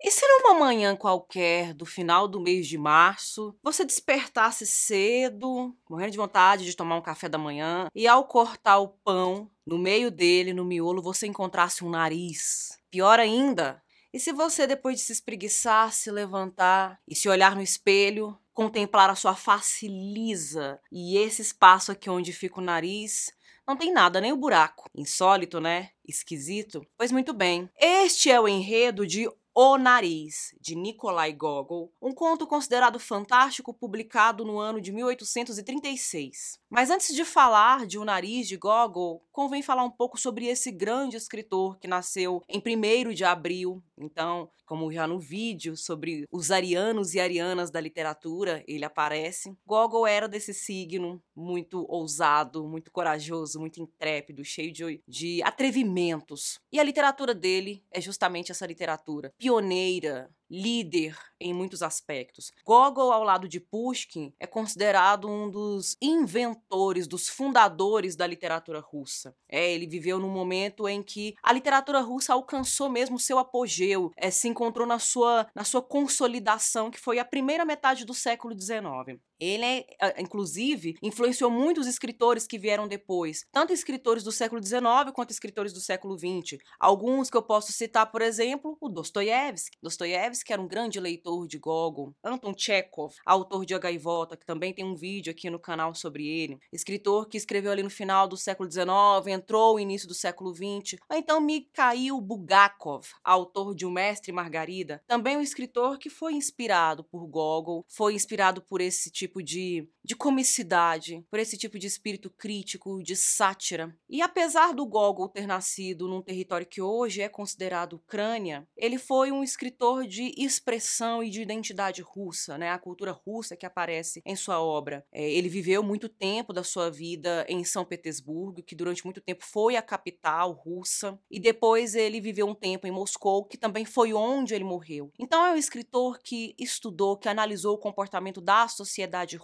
E se numa manhã qualquer do final do mês de março, você despertasse cedo, morrendo de vontade de tomar um café da manhã, e ao cortar o pão, no meio dele, no miolo, você encontrasse um nariz? Pior ainda, e se você, depois de se espreguiçar, se levantar e se olhar no espelho, contemplar a sua face lisa e esse espaço aqui onde fica o nariz, não tem nada, nem o buraco. Insólito, né? Esquisito? Pois muito bem. Este é o enredo de o Nariz, de Nikolai Gogol, um conto considerado fantástico publicado no ano de 1836. Mas antes de falar de O Nariz de Gogol, convém falar um pouco sobre esse grande escritor que nasceu em 1 de abril. Então, como já no vídeo sobre os arianos e arianas da literatura, ele aparece. Gogol era desse signo muito ousado, muito corajoso, muito intrépido, cheio de, de atrevimentos. E a literatura dele é justamente essa literatura pioneira, líder em muitos aspectos. Gogol, ao lado de Pushkin, é considerado um dos inventores, dos fundadores da literatura russa. É, ele viveu num momento em que a literatura russa alcançou mesmo seu apogeu, é, se encontrou na sua, na sua consolidação, que foi a primeira metade do século XIX. Ele, é, inclusive, influenciou muitos escritores que vieram depois, tanto escritores do século XIX quanto escritores do século XX. Alguns que eu posso citar, por exemplo, o Dostoiévski. Dostoiévski era um grande leitor de Gogol. Anton Chekhov, autor de A Gaivota, que também tem um vídeo aqui no canal sobre ele. Escritor que escreveu ali no final do século XIX, entrou no início do século XX. Então Mikhail Bulgakov, autor de O Mestre e Margarida. Também um escritor que foi inspirado por Gogol, foi inspirado por esse tipo tipo de, de comicidade, por esse tipo de espírito crítico, de sátira. E apesar do Gogol ter nascido num território que hoje é considerado Ucrânia, ele foi um escritor de expressão e de identidade russa, né? A cultura russa que aparece em sua obra. É, ele viveu muito tempo da sua vida em São Petersburgo, que durante muito tempo foi a capital russa, e depois ele viveu um tempo em Moscou, que também foi onde ele morreu. Então é um escritor que estudou, que analisou o comportamento da sociedade sociedade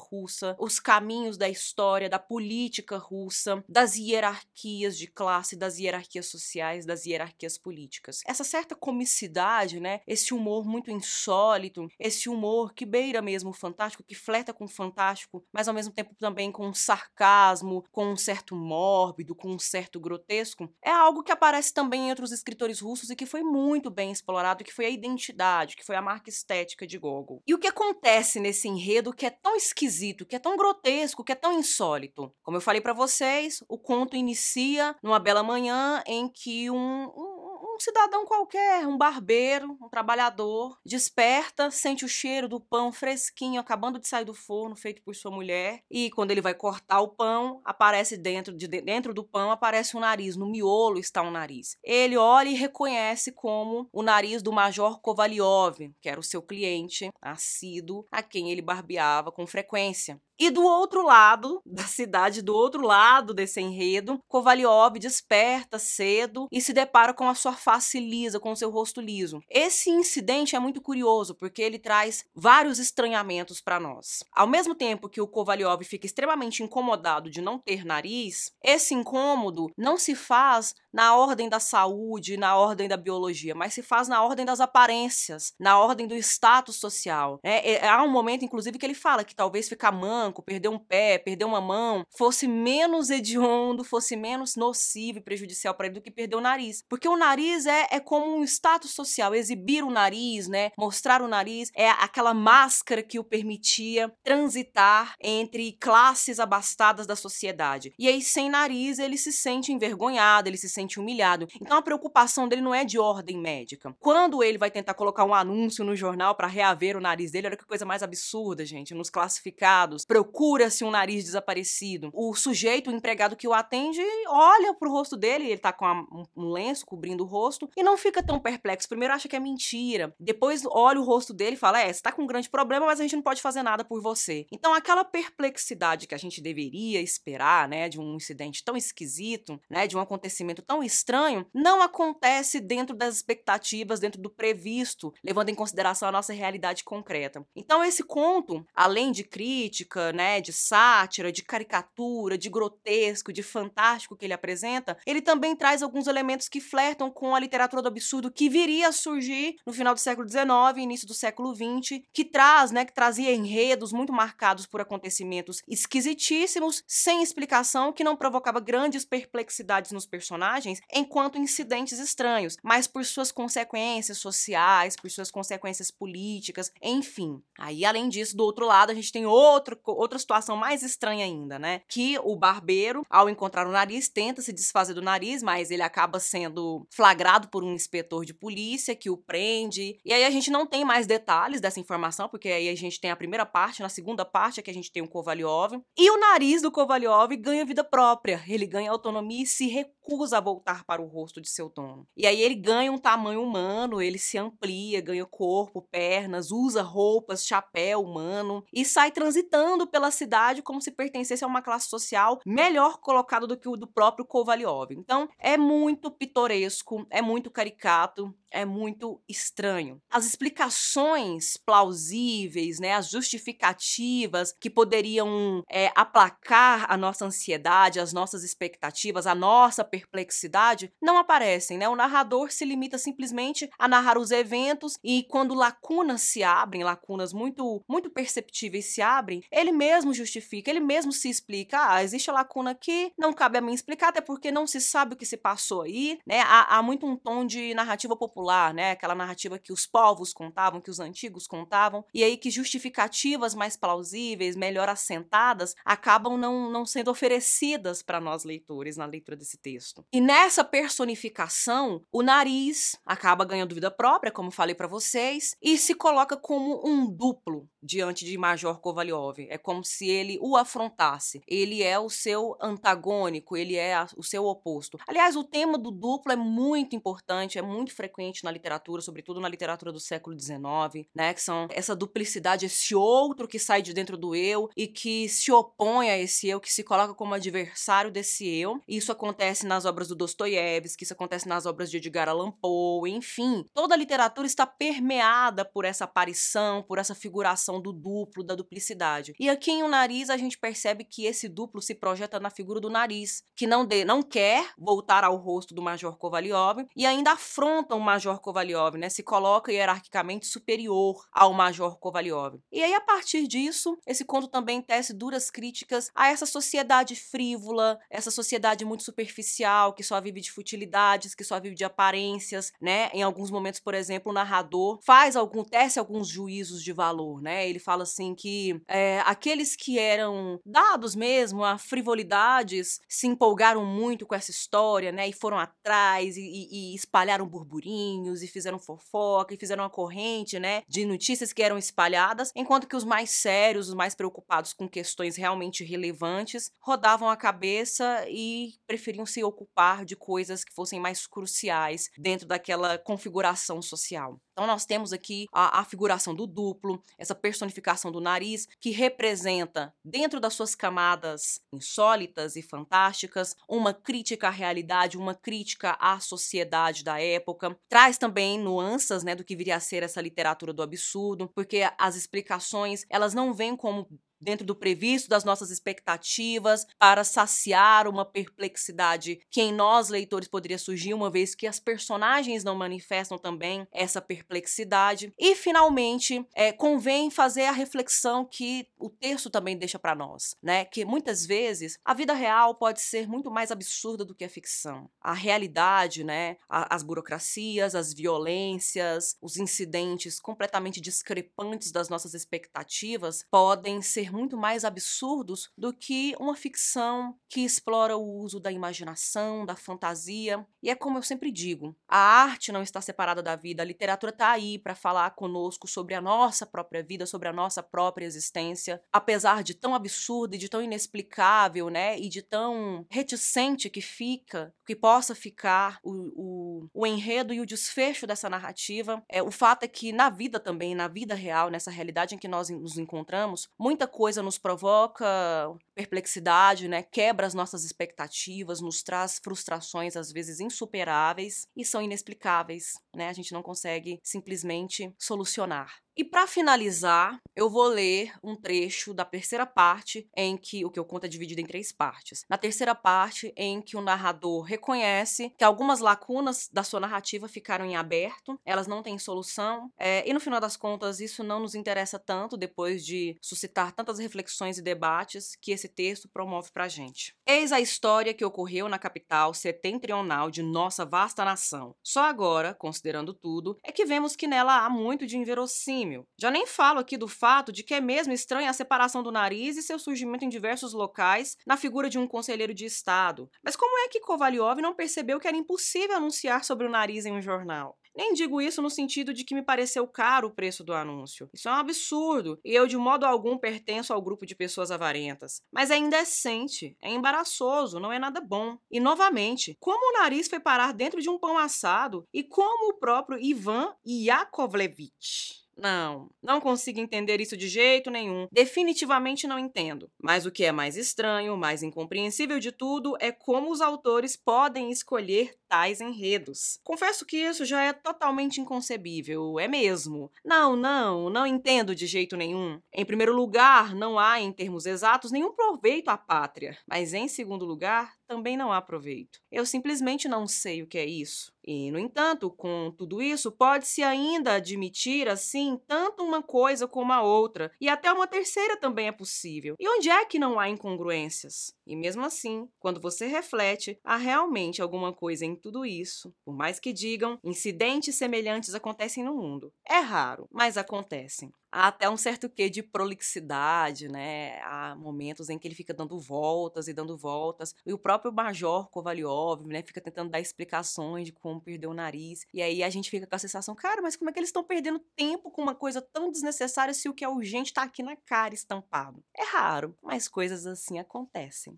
os caminhos da história, da política russa, das hierarquias de classe, das hierarquias sociais, das hierarquias políticas. Essa certa comicidade, né? Esse humor muito insólito, esse humor que beira mesmo o fantástico, que fleta com o fantástico, mas ao mesmo tempo também com um sarcasmo, com um certo mórbido, com um certo grotesco, é algo que aparece também em outros escritores russos e que foi muito bem explorado, que foi a identidade, que foi a marca estética de Gogol. E o que acontece nesse enredo que é tão esquisito, que é tão grotesco, que é tão insólito. Como eu falei para vocês, o conto inicia numa bela manhã em que um, um um cidadão qualquer, um barbeiro, um trabalhador, desperta, sente o cheiro do pão fresquinho, acabando de sair do forno, feito por sua mulher, e quando ele vai cortar o pão, aparece dentro de dentro do pão aparece um nariz, no miolo está um nariz. Ele olha e reconhece como o nariz do Major Kovalyov, que era o seu cliente assíduo, a quem ele barbeava com frequência. E do outro lado da cidade, do outro lado desse enredo, Kovalyov desperta cedo e se depara com a sua face lisa, com o seu rosto liso. Esse incidente é muito curioso porque ele traz vários estranhamentos para nós. Ao mesmo tempo que o Kovalyov fica extremamente incomodado de não ter nariz, esse incômodo não se faz na ordem da saúde, na ordem da biologia, mas se faz na ordem das aparências, na ordem do status social. É, é, há um momento, inclusive, que ele fala que talvez ficar manco manco, perder um pé, perder uma mão, fosse menos hediondo, fosse menos nocivo e prejudicial para ele do que perder o nariz. Porque o nariz é, é como um status social, exibir o nariz, né? Mostrar o nariz é aquela máscara que o permitia transitar entre classes abastadas da sociedade. E aí, sem nariz, ele se sente envergonhado, ele se sente humilhado. Então a preocupação dele não é de ordem médica. Quando ele vai tentar colocar um anúncio no jornal para reaver o nariz dele, olha que coisa mais absurda, gente, nos classificados procura-se um nariz desaparecido. O sujeito, o empregado que o atende, olha pro rosto dele, ele tá com um lenço cobrindo o rosto e não fica tão perplexo. Primeiro acha que é mentira, depois olha o rosto dele e fala: É, você tá com um grande problema, mas a gente não pode fazer nada por você. Então, aquela perplexidade que a gente deveria esperar, né, de um incidente tão esquisito, né, de um acontecimento tão estranho, não acontece dentro das expectativas, dentro do previsto, levando em consideração a nossa realidade concreta. Então, esse conto, além de crítica, né, de sátira, de caricatura, de grotesco, de fantástico que ele apresenta, ele também traz alguns elementos que flertam com a literatura do absurdo que viria a surgir no final do século XIX início do século XX, que traz, né, que trazia enredos muito marcados por acontecimentos esquisitíssimos, sem explicação, que não provocava grandes perplexidades nos personagens, enquanto incidentes estranhos, mas por suas consequências sociais, por suas consequências políticas, enfim. Aí, além disso, do outro lado, a gente tem outro, outra situação mais estranha ainda, né? Que o barbeiro, ao encontrar o nariz, tenta se desfazer do nariz, mas ele acaba sendo flagrado por um inspetor de polícia que o prende. E aí a gente não tem mais detalhes dessa informação, porque aí a gente tem a primeira parte, na segunda parte é que a gente tem o Kovalyov. E o nariz do Kovalyov ganha vida própria, ele ganha autonomia e se recusa a voltar para o rosto de seu dono. E aí ele ganha um tamanho humano, ele se amplia, ganha corpo, pernas, usa roupas, chapéu humano e sai transitando pela cidade como se pertencesse a uma classe social melhor colocada do que o do próprio Kovalyov. Então é muito pitoresco, é muito caricato, é muito estranho. As explicações plausíveis, né, as justificativas que poderiam é, aplacar a nossa ansiedade, as nossas expectativas, a nossa perplexidade, não aparecem. Né? O narrador se limita simplesmente a narrar os eventos e quando lacunas se abrem, lacunas muito, muito perceptíveis se abrem, ele mesmo justifica, ele mesmo se explica. Ah, existe a lacuna aqui, não cabe a mim explicar, até porque não se sabe o que se passou aí. Né? Há, há muito um tom de narrativa popular popular, né? Aquela narrativa que os povos contavam, que os antigos contavam, e aí que justificativas mais plausíveis, melhor assentadas, acabam não, não sendo oferecidas para nós leitores na leitura desse texto. E nessa personificação, o nariz acaba ganhando vida própria, como falei para vocês, e se coloca como um duplo diante de Major Kovalyov. É como se ele o afrontasse. Ele é o seu antagônico, ele é a, o seu oposto. Aliás, o tema do duplo é muito importante, é muito frequente na literatura, sobretudo na literatura do século XIX, né? Que são essa duplicidade, esse outro que sai de dentro do eu e que se opõe a esse eu, que se coloca como adversário desse eu. Isso acontece nas obras do Dostoiévski, isso acontece nas obras de Edgar Allan Poe, enfim. Toda a literatura está permeada por essa aparição, por essa figuração do duplo, da duplicidade. E aqui em O Nariz a gente percebe que esse duplo se projeta na figura do nariz, que não, de, não quer voltar ao rosto do Major Kovalyov e ainda afronta o Major Major Kovalyov, né? Se coloca hierarquicamente superior ao Major Kovalyov. E aí, a partir disso, esse conto também tece duras críticas a essa sociedade frívola, essa sociedade muito superficial, que só vive de futilidades, que só vive de aparências, né? Em alguns momentos, por exemplo, o narrador faz algum, tece alguns juízos de valor, né? Ele fala assim que é, aqueles que eram dados mesmo a frivolidades se empolgaram muito com essa história, né? E foram atrás e, e, e espalharam burburinho e fizeram fofoca e fizeram uma corrente, né, de notícias que eram espalhadas, enquanto que os mais sérios, os mais preocupados com questões realmente relevantes, rodavam a cabeça e preferiam se ocupar de coisas que fossem mais cruciais dentro daquela configuração social. Então, nós temos aqui a, a, figuração do duplo, essa personificação do nariz, que representa, dentro das suas camadas insólitas e fantásticas, uma crítica à realidade, uma crítica à sociedade da época. Traz também nuances né, do que viria a ser essa literatura do absurdo, porque as explicações elas não vêm como dentro do previsto das nossas expectativas, para saciar uma perplexidade que em nós, leitores, poderia surgir, uma vez que as personagens não manifestam também essa perplexidade. E, finalmente, é, convém fazer a reflexão que o texto também deixa para nós, né? Que muitas vezes a vida real pode ser muito mais absurda do que a ficção. A realidade, né? A, as burocracias, as violências, os incidentes completamente discrepantes das nossas expectativas podem ser muito mais absurdos do que uma ficção que explora o uso da imaginação, da fantasia. E é como eu sempre digo: a arte não está separada da vida, a literatura está aí para falar conosco sobre a nossa própria vida, sobre a nossa própria existência, apesar de tão absurda e de tão inexplicável, né? E de tão reticente que fica, que possa ficar o, o, o enredo e o desfecho dessa narrativa. É, o fato é que na vida também, na vida real, nessa realidade em que nós nos encontramos, muita coisa nos provoca perplexidade, né? Quebra as nossas expectativas, nos traz frustrações às vezes insuperáveis e são inexplicáveis, né? A gente não consegue simplesmente solucionar. E para finalizar, eu vou ler um trecho da terceira parte em que o que eu conto é dividido em três partes. Na terceira parte, em que o narrador reconhece que algumas lacunas da sua narrativa ficaram em aberto, elas não têm solução, é, e no final das contas isso não nos interessa tanto depois de suscitar tantas reflexões e debates que esse texto promove para gente. Eis a história que ocorreu na capital setentrional de nossa vasta nação. Só agora, considerando tudo, é que vemos que nela há muito de inverossímil. Já nem falo aqui do fato de que é mesmo estranha a separação do nariz e seu surgimento em diversos locais na figura de um conselheiro de Estado. Mas como é que Kovalyov não percebeu que era impossível anunciar sobre o nariz em um jornal? Nem digo isso no sentido de que me pareceu caro o preço do anúncio. Isso é um absurdo, e eu de modo algum pertenço ao grupo de pessoas avarentas. Mas é indecente, é embaraçoso, não é nada bom. E novamente, como o nariz foi parar dentro de um pão assado e como o próprio Ivan Yakovlevich não, não consigo entender isso de jeito nenhum. Definitivamente não entendo. Mas o que é mais estranho, mais incompreensível de tudo, é como os autores podem escolher tais enredos. Confesso que isso já é totalmente inconcebível, é mesmo. Não, não, não entendo de jeito nenhum. Em primeiro lugar, não há, em termos exatos, nenhum proveito à pátria. Mas em segundo lugar, também não há proveito. Eu simplesmente não sei o que é isso. E, no entanto, com tudo isso, pode-se ainda admitir, assim, tanto uma coisa como a outra, e até uma terceira também é possível. E onde é que não há incongruências? E mesmo assim, quando você reflete, há realmente alguma coisa em tudo isso. Por mais que digam, incidentes semelhantes acontecem no mundo. É raro, mas acontecem há até um certo quê de prolixidade, né? Há momentos em que ele fica dando voltas e dando voltas. E o próprio Major Kovalyov, né, fica tentando dar explicações de como perdeu o nariz. E aí a gente fica com a sensação, cara, mas como é que eles estão perdendo tempo com uma coisa tão desnecessária se o que é urgente está aqui na cara estampado? É raro, mas coisas assim acontecem.